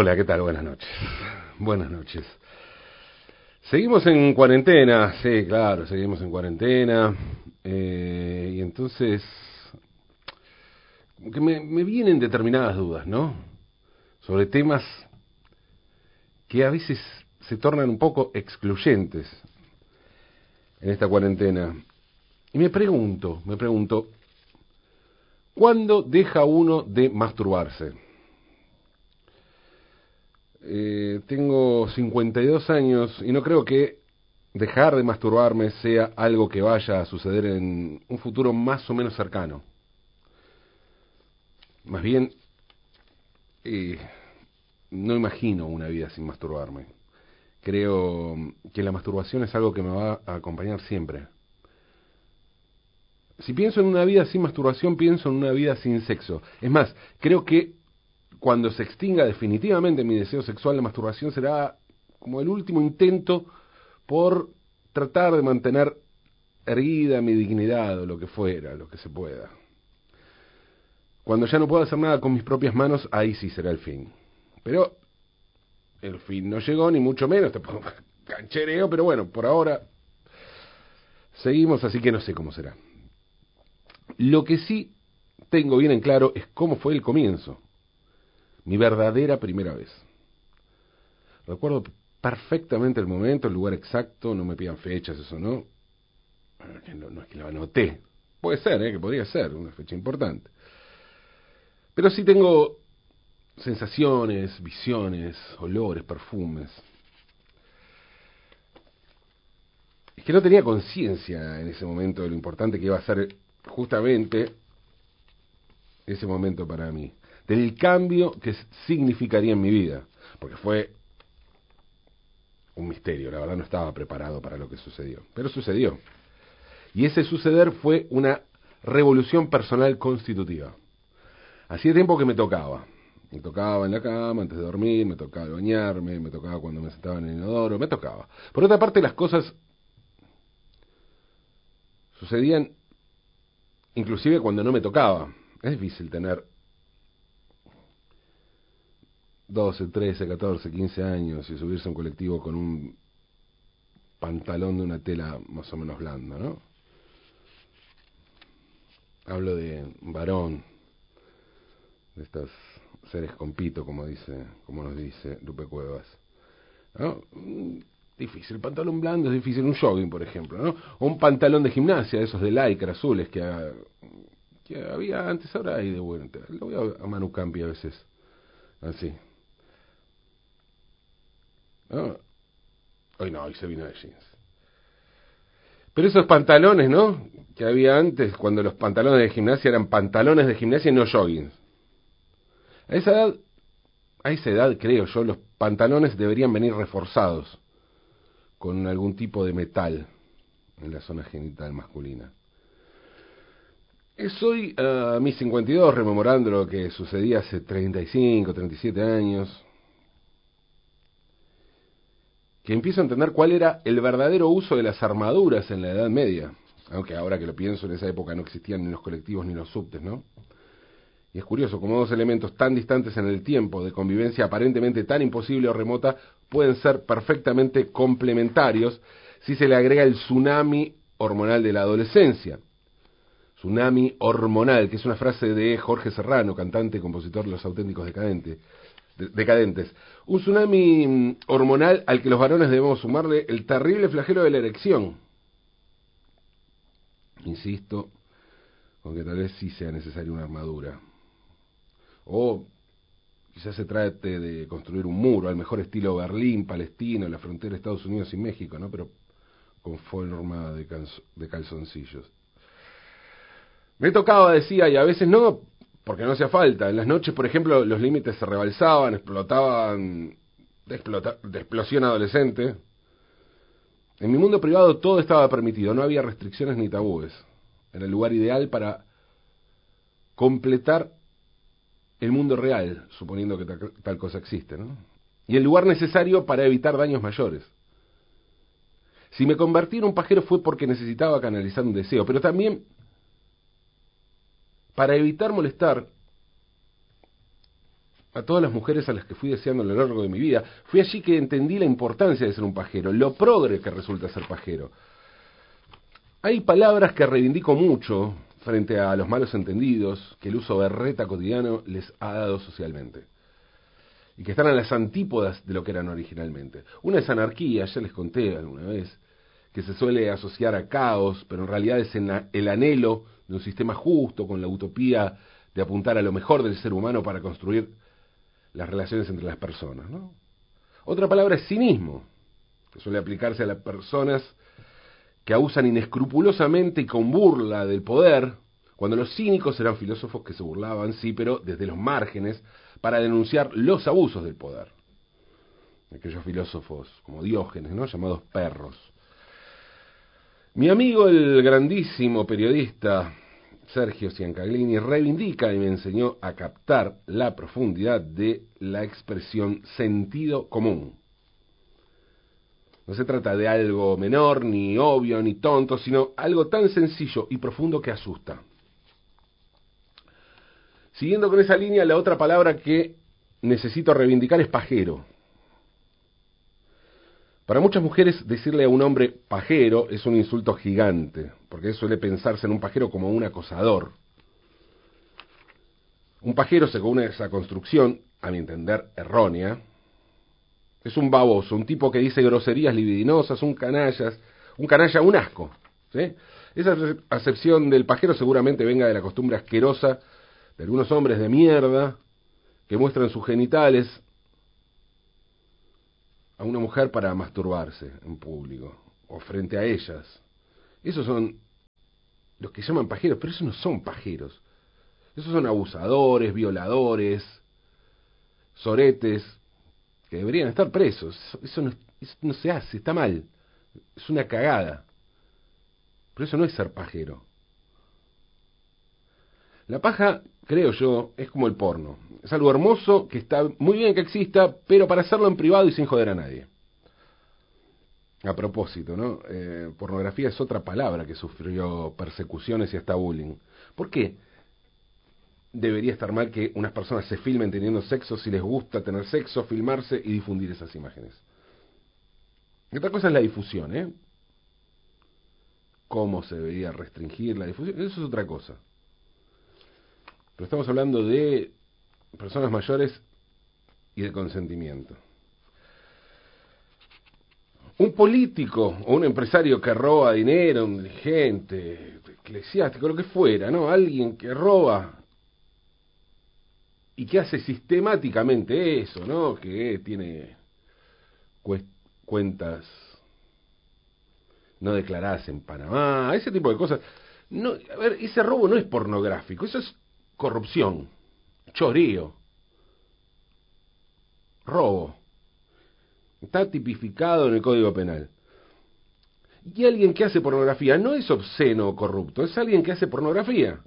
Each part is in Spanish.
Hola, ¿qué tal? Buenas noches. Buenas noches. Seguimos en cuarentena, sí, claro, seguimos en cuarentena. Eh, y entonces, que me vienen determinadas dudas, ¿no? Sobre temas que a veces se tornan un poco excluyentes en esta cuarentena. Y me pregunto, me pregunto, ¿cuándo deja uno de masturbarse? Eh, tengo 52 años y no creo que dejar de masturbarme sea algo que vaya a suceder en un futuro más o menos cercano. Más bien, eh, no imagino una vida sin masturbarme. Creo que la masturbación es algo que me va a acompañar siempre. Si pienso en una vida sin masturbación, pienso en una vida sin sexo. Es más, creo que cuando se extinga definitivamente mi deseo sexual, la masturbación será como el último intento por tratar de mantener erguida mi dignidad o lo que fuera, lo que se pueda. Cuando ya no puedo hacer nada con mis propias manos, ahí sí será el fin. Pero el fin no llegó, ni mucho menos, te pongo canchereo, pero bueno, por ahora seguimos, así que no sé cómo será. Lo que sí tengo bien en claro es cómo fue el comienzo mi verdadera primera vez. Recuerdo perfectamente el momento, el lugar exacto, no me pidan fechas, eso no. No, es que lo anoté. Puede ser, ¿eh? que podría ser una fecha importante. Pero sí tengo sensaciones, visiones, olores, perfumes. Es que no tenía conciencia en ese momento de lo importante que iba a ser justamente ese momento para mí del cambio que significaría en mi vida, porque fue un misterio, la verdad no estaba preparado para lo que sucedió, pero sucedió. Y ese suceder fue una revolución personal constitutiva. Hacía tiempo que me tocaba. Me tocaba en la cama antes de dormir, me tocaba bañarme, me tocaba cuando me sentaba en el inodoro, me tocaba. Por otra parte, las cosas sucedían inclusive cuando no me tocaba. Es difícil tener 12, 13, 14, 15 años y subirse a un colectivo con un pantalón de una tela más o menos blanda, ¿no? Hablo de varón, de estos seres con pito, como dice, como nos dice Lupe Cuevas. ¿no? Difícil, pantalón blando es difícil, un jogging, por ejemplo, ¿no? O un pantalón de gimnasia, esos de lycra azules que, que había antes, ahora hay de vuelta. Lo voy a, a Manu Campi a veces, así, Hoy no, hoy se vino de jeans. Pero esos pantalones, ¿no? Que había antes, cuando los pantalones de gimnasia eran pantalones de gimnasia y no joggings. A esa edad, a esa edad creo yo, los pantalones deberían venir reforzados con algún tipo de metal en la zona genital masculina. Soy a mis 52 rememorando lo que sucedía hace 35, 37 años que empiezo a entender cuál era el verdadero uso de las armaduras en la Edad Media, aunque ahora que lo pienso, en esa época no existían ni los colectivos ni los subtes, ¿no? Y es curioso cómo dos elementos tan distantes en el tiempo, de convivencia aparentemente tan imposible o remota, pueden ser perfectamente complementarios si se le agrega el tsunami hormonal de la adolescencia. Tsunami hormonal, que es una frase de Jorge Serrano, cantante y compositor de Los Auténticos Decadentes decadentes. Un tsunami mm, hormonal al que los varones debemos sumarle el terrible flagelo de la erección. Insisto, aunque tal vez sí sea necesaria una armadura. O quizás se trate de construir un muro, al mejor estilo Berlín, Palestino, la frontera de Estados Unidos y México, ¿no? Pero con forma de, de calzoncillos. Me tocaba, decía, y a veces no, porque no hacía falta. En las noches, por ejemplo, los límites se rebalsaban, explotaban de, explosión adolescente. En mi mundo privado todo estaba permitido, no había restricciones ni tabúes. Era el lugar ideal para completar el mundo real, suponiendo que tal, cosa existe, ¿no? Y el lugar necesario para evitar daños mayores. Si me convertí en un pajero fue porque necesitaba canalizar un deseo, pero también para evitar molestar a todas las mujeres a las que fui deseando a lo largo de mi vida. Fui allí que entendí la importancia de ser un pajero, lo progre que resulta ser pajero. Hay palabras que reivindico mucho frente a los malos entendidos que el uso berreta cotidiano les ha dado socialmente. Y que están a las antípodas de lo que eran originalmente. Una es anarquía, ya les conté alguna vez, que se suele asociar a caos, pero en realidad es el anhelo de un sistema justo, con la utopía de apuntar a lo mejor del ser humano para construir las relaciones entre las personas. ¿no? Otra palabra es cinismo, que suele aplicarse a las personas que abusan inescrupulosamente y con burla del poder, cuando los cínicos eran filósofos que se burlaban, sí, pero desde los márgenes, para denunciar los abusos del poder. Aquellos filósofos como Diógenes, ¿no? llamados perros. Mi amigo, el grandísimo periodista Sergio Ciancaglini, reivindica y me enseñó a captar la profundidad de la expresión sentido común. No se trata de algo menor, ni obvio, ni tonto, sino algo tan sencillo y profundo que asusta. Siguiendo con esa línea, la otra palabra que necesito reivindicar es pajero. Para muchas mujeres decirle a un hombre pajero es un insulto gigante, porque suele pensarse en un pajero como un acosador. Un pajero, según esa construcción, a mi entender errónea, es un baboso, un tipo que dice groserías libidinosas, un canallas, un canalla, un asco. Esa acepción del pajero seguramente venga de la costumbre asquerosa de algunos hombres de mierda que muestran sus genitales a una mujer para masturbarse en público o frente a ellas. Esos son los que llaman pajeros, pero esos no son pajeros. Esos son abusadores, violadores, soretes, que deberían estar presos. Eso, no, eso no se hace, está mal. Es una cagada. Pero eso no es ser pajero. La paja, creo yo, es como el porno. Es algo hermoso que está muy bien que exista, pero para hacerlo en privado y sin joder a nadie. A propósito, ¿no? Eh, pornografía es otra palabra que sufrió persecuciones y hasta bullying. ¿Por qué debería estar mal que unas personas se filmen teniendo sexo si les gusta tener sexo, filmarse y difundir esas imágenes? otra cosa es la difusión, ¿eh? ¿Cómo se debería restringir la difusión? Eso es otra cosa. Pero estamos hablando de personas mayores y de consentimiento. Un político o un empresario que roba dinero, un dirigente, eclesiástico, lo que fuera, ¿no? Alguien que roba y que hace sistemáticamente eso, ¿no? Que tiene cuentas no declaradas en Panamá, ese tipo de cosas. No, a ver, ese robo no es pornográfico, eso es corrupción, chorío, robo. Está tipificado en el Código Penal. Y alguien que hace pornografía no es obsceno o corrupto, es alguien que hace pornografía.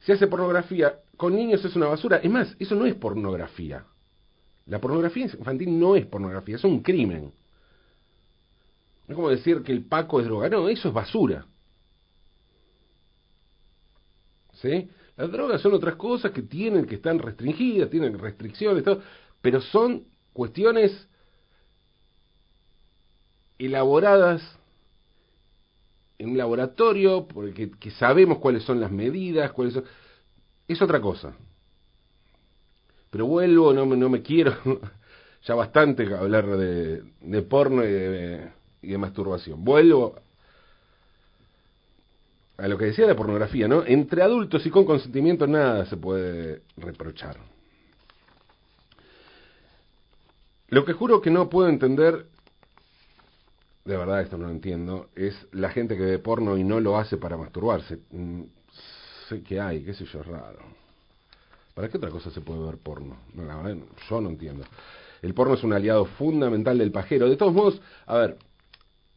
Si hace pornografía con niños es una basura. Es más, eso no es pornografía. La pornografía infantil no es pornografía, es un crimen. Es como decir que el Paco es droga. No, eso es basura. ¿Sí? Las drogas son otras cosas que tienen, que están restringidas, tienen restricciones, pero son cuestiones elaboradas en un laboratorio, porque que sabemos cuáles son las medidas, cuáles son... Es otra cosa. Pero vuelvo, no, no me quiero, ya bastante hablar de, de porno y de, y de masturbación. Vuelvo a lo que decía la pornografía, ¿no? Entre adultos y con consentimiento nada se puede reprochar. Lo que juro que no puedo entender, de verdad esto no lo entiendo, es la gente que ve porno y no lo hace para masturbarse. Mm, sé que hay, qué sé yo, raro. ¿Para qué otra cosa se puede ver porno? No, la verdad, yo no entiendo. El porno es un aliado fundamental del pajero. De todos modos, a ver,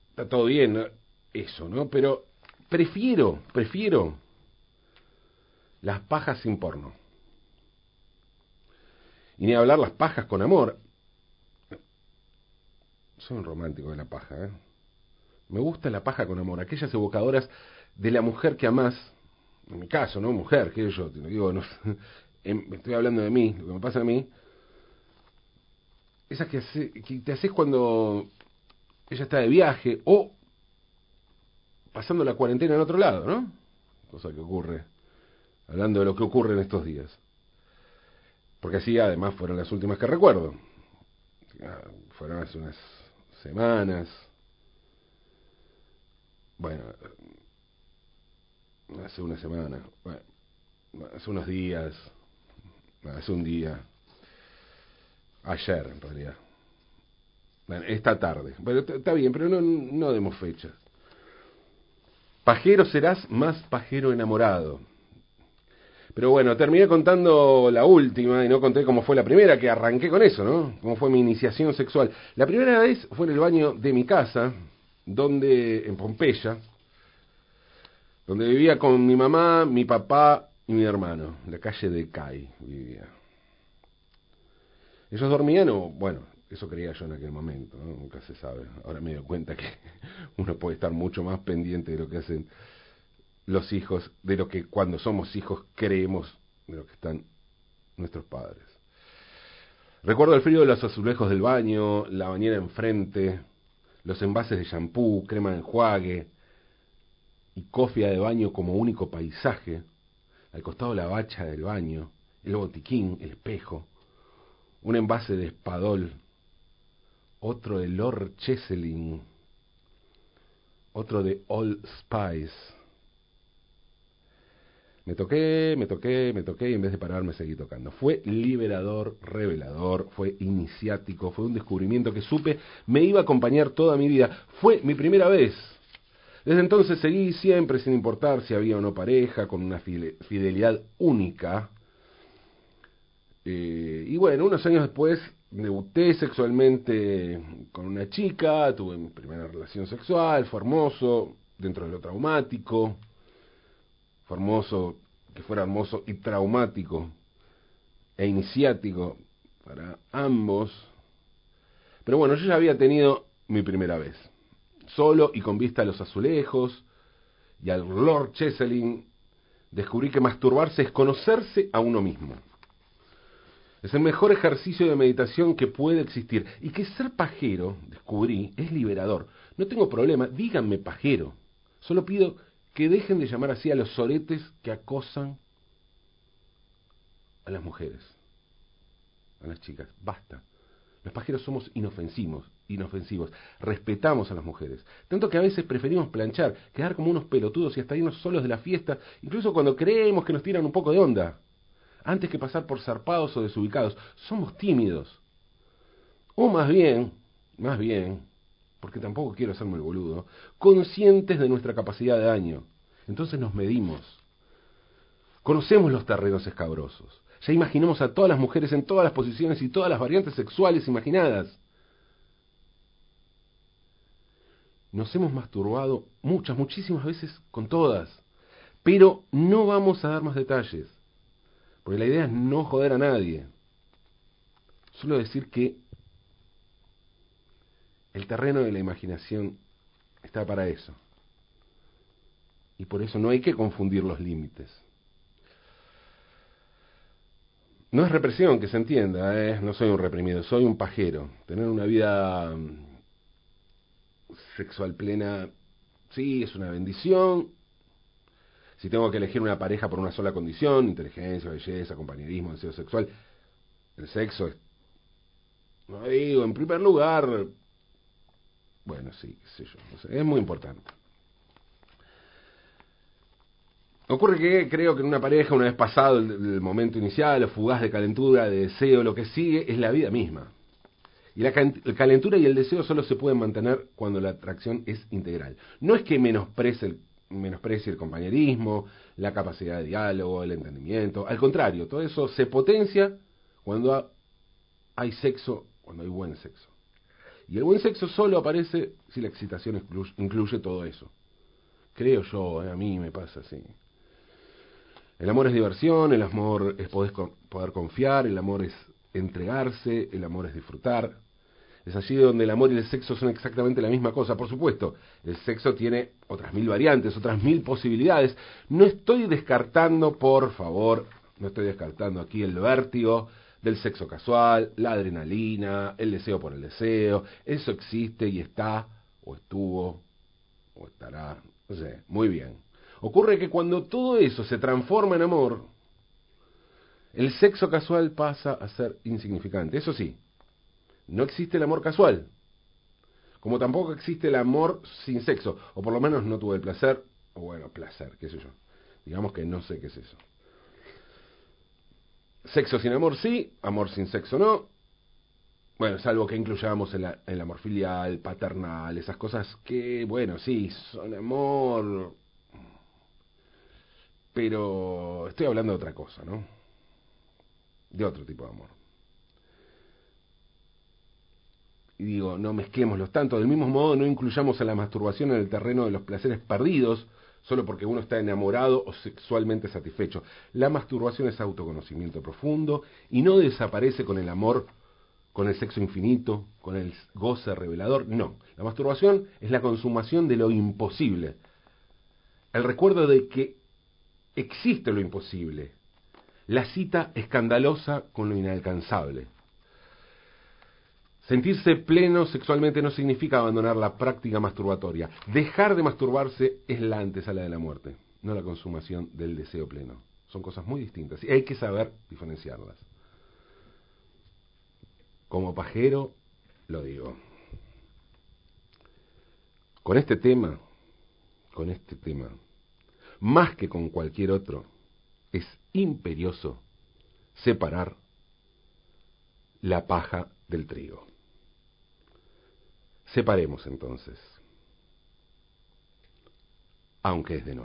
está todo bien, eso, ¿no? Pero Prefiero, prefiero las pajas sin porno. Y ni hablar las pajas con amor. Soy un romántico de la paja, ¿eh? Me gusta la paja con amor, aquellas evocadoras de la mujer que amás, en mi caso, ¿no? Mujer, que yo digo, no, estoy hablando de mí, lo que me pasa a mí, esas que, que te haces cuando ella está de viaje o pasando la cuarentena en otro lado, ¿no? Cosa que ocurre, hablando de lo que ocurre en estos días. Porque así además fueron las últimas que recuerdo. Fueron hace unas semanas. Bueno, hace una semana, bueno, hace unos días, hace un día, ayer en realidad. Esta tarde. Bueno, está bien, pero no, no demos fecha. Pajero serás más pajero enamorado. Pero bueno, terminé contando la última y no conté cómo fue la primera, que arranqué con eso, ¿no? Cómo fue mi iniciación sexual. La primera vez fue en el baño de mi casa, donde, en Pompeya, donde vivía con mi mamá, mi papá y mi hermano, en la calle de Cai vivía. Ellos dormían o, bueno, eso creía yo en aquel momento, nunca se sabe. Ahora me doy cuenta que uno puede estar mucho más pendiente de lo que hacen los hijos, de lo que cuando somos hijos creemos de lo que están nuestros padres. Recuerdo el frío de los azulejos del baño, la bañera enfrente, los envases de shampoo, crema de enjuague y cofia de baño como único paisaje, al costado la bacha del baño, el botiquín, el espejo, un envase de espadol otro de Lord Cheselin, otro de Old Spice. Me toqué, me toqué, me toqué y en vez de pararme seguí tocando. Fue liberador, revelador, fue iniciático, fue un descubrimiento que supe me iba a acompañar toda mi vida. Fue mi primera vez. Desde entonces seguí siempre, sin importar si había o no pareja, con una fidelidad única. Eh, y bueno, unos años después debuté sexualmente con una chica, tuve mi primera relación sexual, fue hermoso, dentro de lo traumático, fue hermoso, que fuera hermoso y traumático e iniciático para ambos. Pero bueno, yo ya había tenido mi primera vez, solo y con vista a los azulejos y al Lord Cheselin, descubrí que masturbarse es conocerse a uno mismo. Es el mejor ejercicio de meditación que puede existir. Y que ser pajero, descubrí, es liberador. No tengo problema, díganme pajero. Solo pido que dejen de llamar así a los soretes que acosan a las mujeres, a las chicas. Basta. Los pajeros somos inofensivos, inofensivos. Respetamos a las mujeres. Tanto que a veces preferimos planchar, quedar como unos pelotudos y hasta irnos solos de la fiesta, incluso cuando creemos que nos tiran un poco de onda antes que pasar por zarpados o desubicados. Somos tímidos. O más bien, más bien, porque tampoco quiero hacerme el boludo, conscientes de nuestra capacidad de daño. Entonces nos medimos. Conocemos los terrenos escabrosos. Ya imaginamos a todas las mujeres en todas las posiciones y todas las variantes sexuales imaginadas. Nos hemos masturbado muchas, muchísimas veces con todas, pero no vamos a dar más detalles. Porque la idea es no joder a nadie. Solo decir que el terreno de la imaginación está para eso. Y por eso no hay que confundir los límites. No es represión, que se entienda, ¿eh? no soy un reprimido, soy un pajero. Tener una vida mm, sexual plena, sí, es una bendición, si tengo que elegir una pareja por una sola condición, inteligencia, belleza, compañerismo, deseo sexual, el sexo es, no digo, en primer lugar, bueno, sí, qué sé yo, es muy importante. Ocurre que creo que en una pareja, una vez pasado el, momento inicial, o fugaz de calentura, de deseo, lo que sigue, es la vida misma. Y la calentura y el deseo solo se pueden mantener cuando la atracción es integral. No es que menosprecie el menosprecie el compañerismo, la capacidad de diálogo, el entendimiento. Al contrario, todo eso se potencia cuando hay sexo, cuando hay buen sexo. Y el buen sexo solo aparece si la excitación incluye, todo eso. Creo yo, eh, a mí me pasa así. El amor es diversión, el amor es poder, poder confiar, el amor es entregarse, el amor es disfrutar, es allí donde el amor y el sexo son exactamente la misma cosa. Por supuesto, el sexo tiene otras mil variantes, otras mil posibilidades. No estoy descartando, por favor, no estoy descartando aquí el vértigo del sexo casual, la adrenalina, el deseo por el deseo, eso existe y está, o estuvo, o estará, no sé, muy bien. Ocurre que cuando todo eso se transforma en amor, el sexo casual pasa a ser insignificante. Eso sí, no existe el amor casual, como tampoco existe el amor sin sexo, o por lo menos no tuve el placer, o bueno, placer, qué sé yo. Digamos que no sé qué es eso. Sexo sin amor sí, amor sin sexo no. Bueno, salvo que incluyamos el, el amor filial, paternal, esas cosas que, bueno, sí, son amor. Pero estoy hablando de otra cosa, ¿no? De otro tipo de amor. Y digo, no mezclémoslos tanto. Del mismo modo, no incluyamos a la masturbación en el terreno de los placeres perdidos, solo porque uno está enamorado o sexualmente satisfecho. La masturbación es autoconocimiento profundo y no desaparece con el amor, con el sexo infinito, con el goce revelador. No, la masturbación es la consumación de lo imposible. El recuerdo de que existe lo imposible. La cita escandalosa con lo inalcanzable. Sentirse pleno sexualmente no significa abandonar la práctica masturbatoria. Dejar de masturbarse es la antesala de la muerte, no la consumación del deseo pleno. Son cosas muy distintas y hay que saber diferenciarlas. Como pajero, lo digo. Con este tema, con este tema, más que con cualquier otro, es imperioso separar la paja del trigo. Separemos entonces, aunque es de noche.